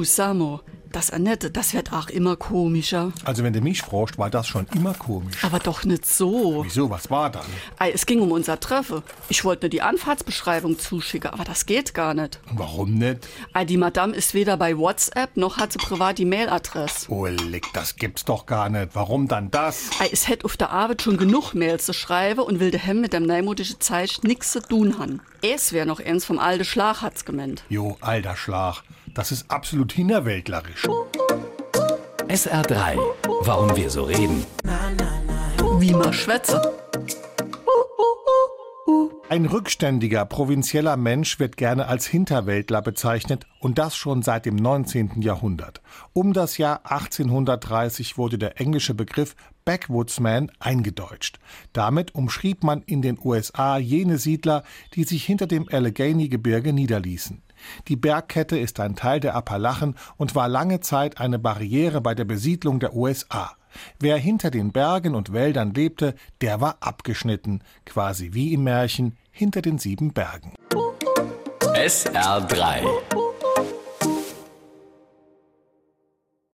Du, Samo, das Annette, das wird auch immer komischer. Also wenn du mich fragst, war das schon immer komisch. Aber doch nicht so. Wieso, was war dann? Ei, es ging um unser Treffen. Ich wollte nur die Anfahrtsbeschreibung zuschicken, aber das geht gar nicht. Und warum nicht? Ei, die Madame ist weder bei WhatsApp, noch hat sie privat die Mailadresse. Oh, leck, das gibt's doch gar nicht. Warum dann das? Ei, es hätt auf der Arbeit schon genug Mails zu schreiben und will der Hemm mit dem neumodischen Zeichen nix zu tun han. Es wär noch eins vom alten Schlag, hat's gemeint. Jo, alter Schlag. Das ist absolut hinterwäldlerisch. SR3. Warum wir so reden. Wie man schwätze. Ein rückständiger, provinzieller Mensch wird gerne als Hinterwäldler bezeichnet und das schon seit dem 19. Jahrhundert. Um das Jahr 1830 wurde der englische Begriff Backwoodsman eingedeutscht. Damit umschrieb man in den USA jene Siedler, die sich hinter dem Allegheny-Gebirge niederließen. Die Bergkette ist ein Teil der Appalachen und war lange Zeit eine Barriere bei der Besiedlung der USA. Wer hinter den Bergen und Wäldern lebte, der war abgeschnitten, quasi wie im Märchen hinter den sieben Bergen. SR3.